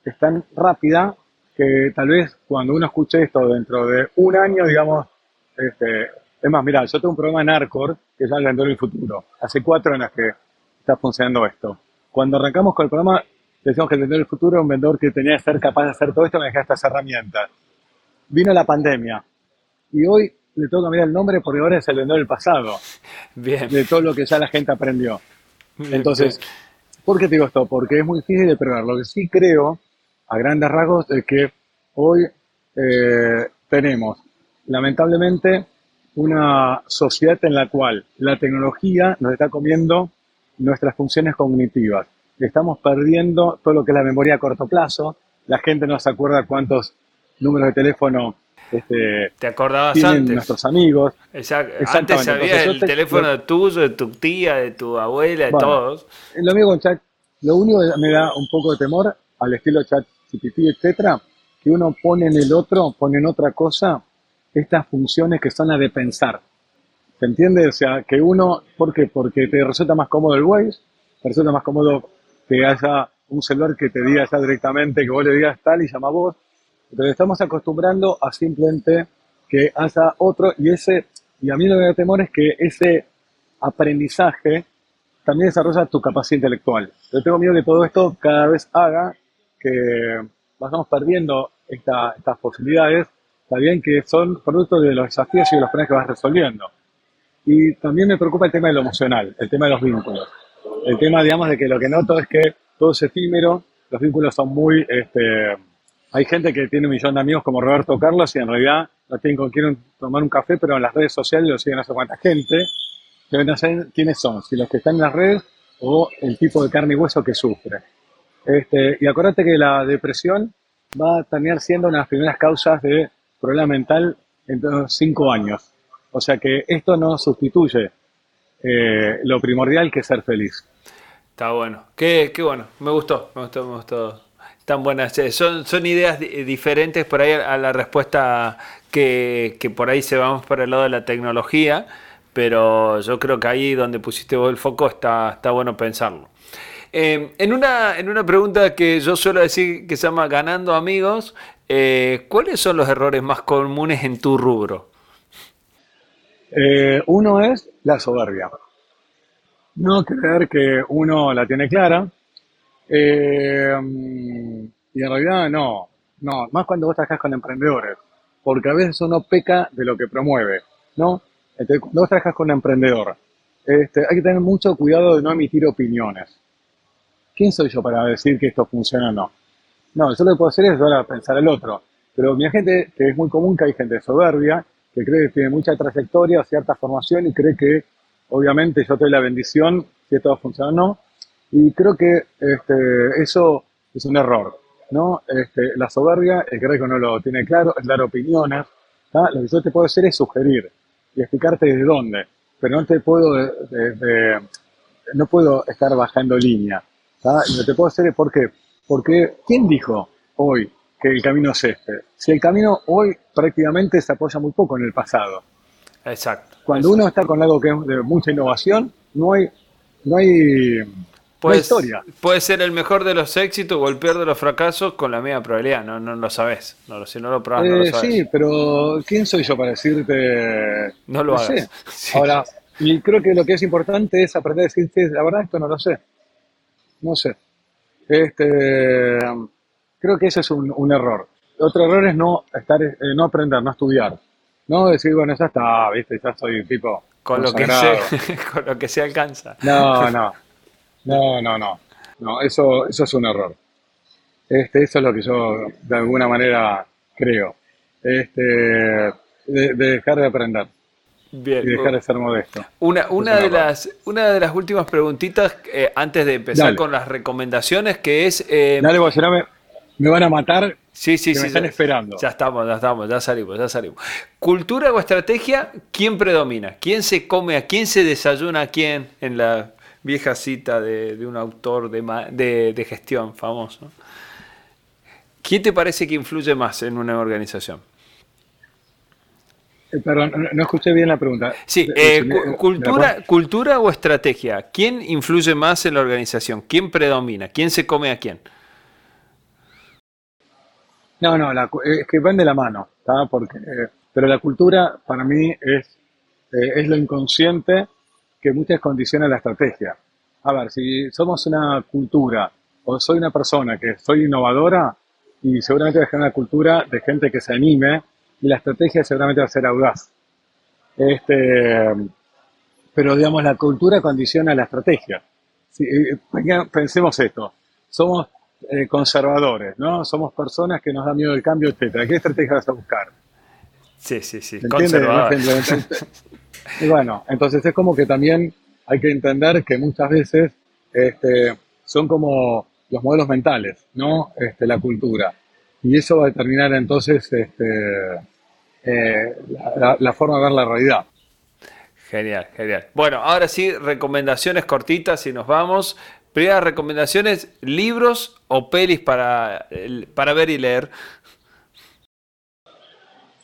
es tan rápida que tal vez cuando uno escuche esto dentro de un año, digamos, este, es más, mira, yo tengo un programa en Arcor que ya el vendedor del futuro. Hace cuatro años que está funcionando esto. Cuando arrancamos con el programa, decíamos que el vendedor del futuro era un vendedor que tenía que ser capaz de hacer todo esto y estas herramientas. Vino la pandemia y hoy le tengo que cambiar el nombre porque ahora es el vendedor del pasado. Bien. De todo lo que ya la gente aprendió. Entonces, ¿Por qué te digo esto? Porque es muy difícil de prever. Lo que sí creo, a grandes rasgos, es que hoy eh, tenemos, lamentablemente, una sociedad en la cual la tecnología nos está comiendo nuestras funciones cognitivas. Estamos perdiendo todo lo que es la memoria a corto plazo, la gente no se acuerda cuántos números de teléfono este, te acordabas tienen antes. nuestros amigos. Exacto. Antes Entonces, yo el te- teléfono lo- tuyo, de tu tía, de tu abuela, de Bueno. todos. Lo mismo con chat, lo único que me da un poco de temor al estilo chat GPT, etcétera, que uno pone en el otro, pone en otra cosa estas funciones que son las de pensar. ¿Se entiende? O sea, que uno, ¿por qué? Porque te resulta más cómodo el Waze, te resulta más cómodo que haya un celular que te diga ya directamente, que vos le digas tal y llama a vos. Entonces estamos acostumbrando a simplemente que haya otro y ese, y a mí lo que me da temor es que ese aprendizaje también desarrolla tu capacidad intelectual. Yo tengo miedo que todo esto cada vez haga que vayamos perdiendo esta- estas posibilidades, también que son producto de los desafíos y de los problemas que vas resolviendo. Y también me preocupa el tema de lo emocional, el tema de los vínculos. El tema, digamos, de que lo que noto es que todo es efímero, los vínculos son muy... Este, hay gente que tiene un millón de amigos como Roberto Carlos y en realidad no tienen con quién tomar un café, pero en las redes sociales lo siguen sé cuánta gente, que no saben quiénes son, si los que están en las redes o el tipo de carne y hueso que sufre. Este, y acuérdate que la depresión va a terminar siendo una de las primeras causas de problema mental en cinco años. O sea que esto no sustituye eh, lo primordial que es ser feliz. Está bueno. Qué, qué bueno. Me gustó, me gustó, me gustó. Tan buenas. Eh, Son, son ideas di- diferentes por ahí a la respuesta que, que por ahí se vamos para el lado de la tecnología, pero yo creo que ahí donde pusiste vos el foco está, está bueno pensarlo. Eh, en, una, en una pregunta que yo suelo decir que se llama Ganando Amigos, eh, ¿cuáles son los errores más comunes en tu rubro? Eh, uno es la soberbia. No creer que uno la tiene clara. Eh, y en realidad no. No, más cuando vos trabajás con emprendedores. Porque a veces uno peca de lo que promueve. ¿No? Entonces, cuando vos trabajas con emprendedor, este, hay que tener mucho cuidado de no emitir opiniones. ¿Quién soy yo para decir que esto funciona o no? No, yo lo que puedo hacer es ayudar a pensar al otro. Pero mi gente, que es muy común que hay gente soberbia, que cree que tiene mucha trayectoria, cierta formación y cree que obviamente yo te doy la bendición si esto funciona o no. Y creo que este, eso es un error. ¿no? Este, la soberbia, el creer que uno lo tiene claro, es dar opiniones. ¿tá? Lo que yo te puedo hacer es sugerir y explicarte desde dónde. Pero no te puedo, de- de- de- no puedo estar bajando línea. ¿tá? Lo que te puedo hacer es por qué. Porque, ¿quién dijo hoy que el camino es este? Si el camino hoy prácticamente se apoya muy poco en el pasado. Exacto. Cuando uno está con algo que es de mucha innovación, no no hay, no hay Puede, historia. puede ser el mejor de los éxitos o el peor de los fracasos con la misma probabilidad, no, no lo sabes. No, si no lo probas, no lo Eh, sabes. sí, pero ¿quién soy yo para decirte? No lo hagas. sé. Sí. Ahora, y creo que lo que es importante es aprender a decirte, la verdad, esto no lo sé. No sé. Este, creo que ese es un, un error. Otro error es no estar, eh, no aprender, no estudiar. No decir, bueno, ya está, viste, ya soy un tipo con, lo que se, con lo que se alcanza. No, no. No, no, no. No, eso, eso es un error. Este, eso es lo que yo de alguna manera creo. Este, de, de dejar de aprender Bien. y dejar de ser modesto. Una, una, de las, una de las últimas preguntitas eh, antes de empezar Dale. con las recomendaciones, que es... eh, Dale, porque si no me, me van a matar. sí, sí, que sí. me están ya- esperando. Ya estamos, ya estamos, ya salimos, ya salimos. Cultura o estrategia, ¿quién predomina? ¿Quién se come a quién se desayuna a quién en la vieja cita de, de un autor de, de, de gestión famoso? ¿Quién te parece que influye más en una organización? Eh, Perdón, no, no escuché bien la pregunta. Sí, Eh, eh, ¿me- cu- me- cultura, cultura o estrategia. ¿Quién influye más en la organización? ¿Quién predomina? ¿Quién se come a quién? No, no, la es que van de la mano, ¿tá? Porque, eh, pero la cultura para mí es, eh, es lo inconsciente que muchas veces condiciona la estrategia. A ver, si somos una cultura o soy una persona que soy innovadora y seguramente voy a generar una cultura de gente que se anime y la estrategia seguramente va a ser audaz. Este, pero digamos, la cultura condiciona la estrategia. Si, eh, venga, pensemos esto, somos eh, conservadores, ¿no? Somos personas que nos da miedo el cambio, etcétera. ¿Qué estrategia vas a buscar? Sí, sí, sí. Conservador. Y bueno, entonces es como que también hay que entender que muchas veces este, son como los modelos mentales, no este, la cultura. Y eso va a determinar entonces este, eh, la, forma de ver la realidad. Genial, genial. Bueno, ahora sí, recomendaciones cortitas y nos vamos. Primeras recomendaciones, libros o pelis para, para ver y leer.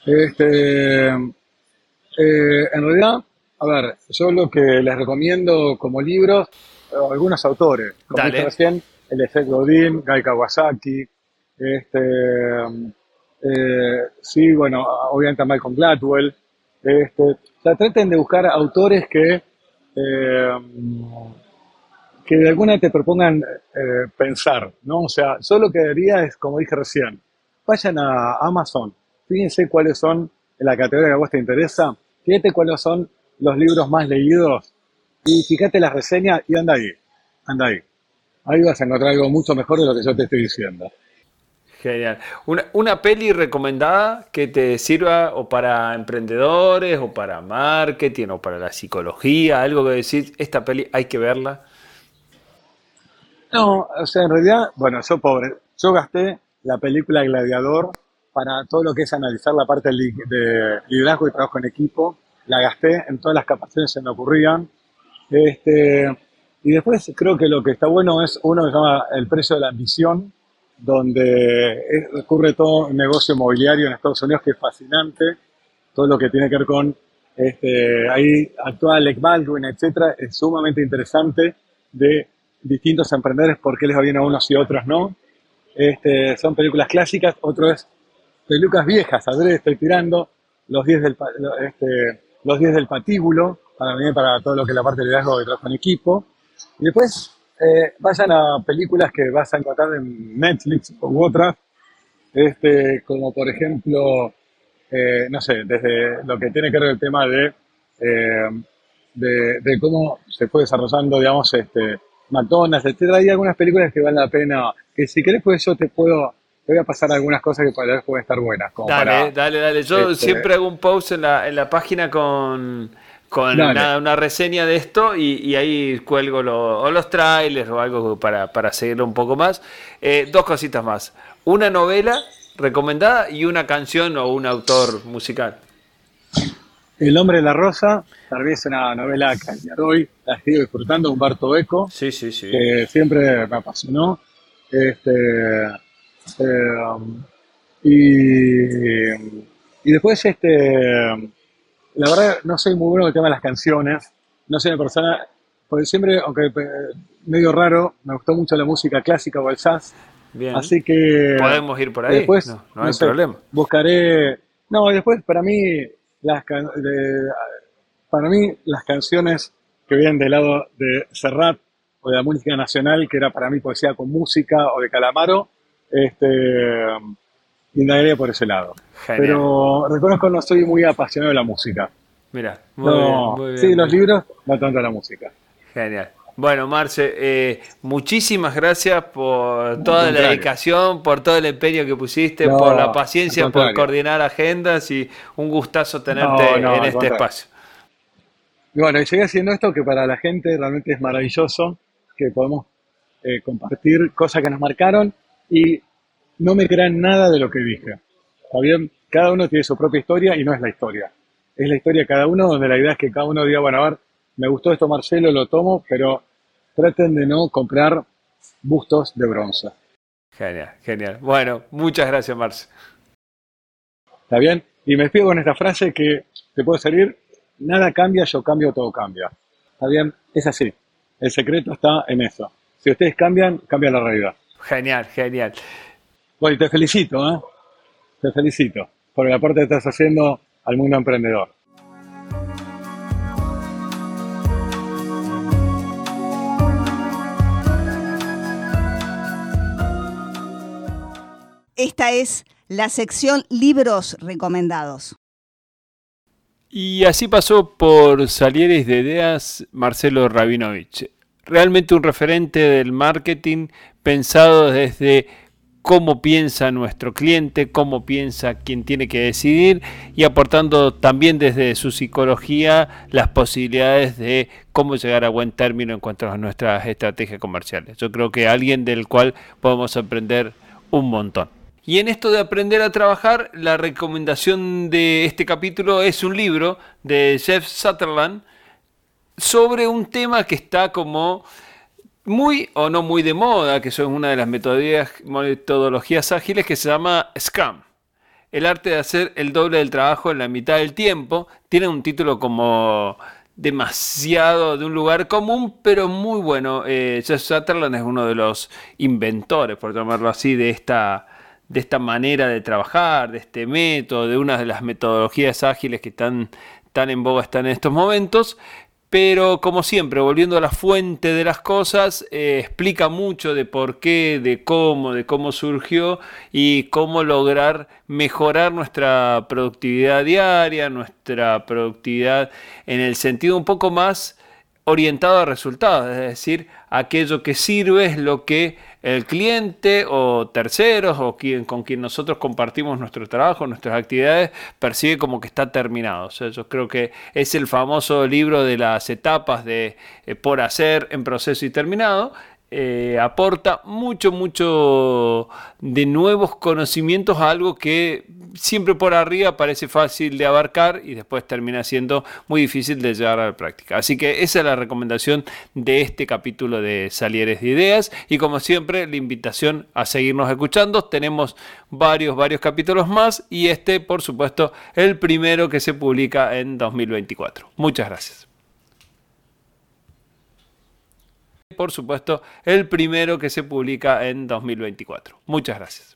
Este, eh, en realidad, a ver, yo lo que les recomiendo como libros, algunos autores, como dije recién, el efecto Godin, Guy Kawasaki, este, eh, sí, bueno, obviamente Malcolm Gladwell, este, o sea, traten de buscar autores que, eh, que de alguna te propongan eh, pensar, ¿no? O sea, yo lo que diría es, como dije recién, vayan a Amazon, fíjense cuáles son, en la categoría que a vos te interesa, fíjate cuáles son los libros más leídos y fíjate las reseñas y anda ahí, anda ahí ahí vas a encontrar algo mucho mejor de lo que yo te estoy diciendo. Genial. Una, una, peli recomendada que te sirva o para emprendedores o para marketing o para la psicología, algo que decir, esta peli hay que verla. No, o sea, en realidad, bueno, yo pobre, yo gasté la película Gladiador para todo lo que es analizar la parte de liderazgo y trabajo en equipo. La gasté en todas las capacidades que se me ocurrían. Este, y después creo que lo que está bueno es uno que se llama El precio de la ambición, donde ocurre todo un negocio inmobiliario en Estados Unidos que es fascinante, todo lo que tiene que ver con este, ahí actúa Alec Baldwin, etcétera, es sumamente interesante de distintos emprendedores, por qué les va bien a unos y otros no. Este, son películas clásicas, otro es películas viejas, a ver, estoy tirando, los 10 del, este, los 10 del patíbulo, para mí, para todo lo que es la parte de liderazgo de trabajo en equipo. Y después eh, vayan a películas que vas a encontrar en Netflix u otras, este, como por ejemplo, eh, no sé, desde lo que tiene que ver el tema de, eh, de, cómo se fue desarrollando, digamos, este, McDonald's, etcétera. Hay algunas películas que valen la pena, que si querés, pues yo te puedo te voy a pasar algunas cosas que para pueden estar buenas. dale, dale, dale. Yo este, siempre hago un post en la, en la página con, con una, reseña de esto y, ahí cuelgo o los trailers o algo para, para seguirlo un poco más. Eh, dos cositas más. Una novela recomendada y una canción o un autor musical. El hombre de la rosa, tal vez una novela que hoy la estoy disfrutando, Humberto Eco. Sí, sí, sí. Que siempre me apasionó. Este, eh, y, y después este la verdad no soy muy bueno con el tema de las canciones, no soy una persona, porque siempre, aunque eh, medio raro, me gustó mucho la música clásica o el jazz. Bien. Así que... Podemos ir por ahí, después, no, hay problema. Buscaré... No, después para mí, las, para mí las canciones que vienen del lado de Serrat o de la música nacional, que era para mí poesía con música, o de Calamaro, este, indagaría por ese lado. Pero reconozco no soy muy apasionado de la música. Mira, muy, bien, muy bien. Sí, los libros, no tanto la música. Genial. Bueno, Marce, eh, muchísimas gracias por toda la dedicación, por todo el empeño que pusiste, por la paciencia, por coordinar agendas y un gustazo tenerte en este espacio. Y bueno, y seguí haciendo esto que para la gente realmente es maravilloso, que podemos eh, compartir cosas que nos marcaron y no me crean nada de lo que dije. ¿Está bien? Cada uno tiene su propia historia y no es la historia. Es la historia de cada uno, donde la idea es que cada uno diga, bueno, a ver, me gustó esto Marcelo, lo tomo, pero traten de no comprar bustos de bronce. Genial, genial. Bueno, muchas gracias, Marce. ¿Está bien? Y me despido con esta frase que te puede servir, nada cambia, yo cambio, todo cambia. ¿Está bien? Es así. El secreto está en eso. Si ustedes cambian, cambia la realidad. Genial, genial. Bueno, te felicito, ¿eh? Te felicito por el aporte que estás haciendo al mundo emprendedor. Esta es la sección Libros Recomendados. Y así pasó por Salieres de Ideas Marcelo Rabinovich. Realmente un referente del marketing pensado desde cómo piensa nuestro cliente, cómo piensa quien tiene que decidir y aportando también desde su psicología las posibilidades de cómo llegar a buen término en cuanto a nuestras estrategias comerciales. Yo creo que alguien del cual podemos aprender un montón. Y en esto de aprender a trabajar, la recomendación de este capítulo es un libro de Jeff Sutherland sobre un tema que está como muy o no muy de moda, que son una de las metodologías ágiles que se llama Scrum. El arte de hacer el doble del trabajo en la mitad del tiempo. Tiene un título como demasiado de un lugar común, pero muy bueno. Eh, Jeff Sutherland es uno de los inventores, por llamarlo así, de esta, de esta manera de trabajar, de este método, de una de las metodologías ágiles que están tan en boga están en estos momentos. Pero como siempre, volviendo a la fuente de las cosas, eh, explica mucho de por qué, de cómo, de cómo surgió y cómo lograr mejorar nuestra productividad diaria, nuestra productividad en el sentido un poco más orientado a resultados, es decir, aquello que sirve es lo que el cliente o terceros o quien, con quien nosotros compartimos nuestro trabajo, nuestras actividades, percibe como que está terminado. yo creo que es el famoso libro de las etapas de eh, por hacer en proceso y terminado. Eh, aporta mucho, mucho de nuevos conocimientos a algo que siempre por arriba parece fácil de abarcar y después termina siendo muy difícil de llevar a la práctica. Así que esa es la recomendación de este capítulo de Salieres de Ideas y como siempre la invitación a seguirnos escuchando. Tenemos varios, varios capítulos más y este por supuesto el primero que se publica en 2024. Muchas gracias. Por supuesto, el primero que se publica en 2024. Muchas gracias.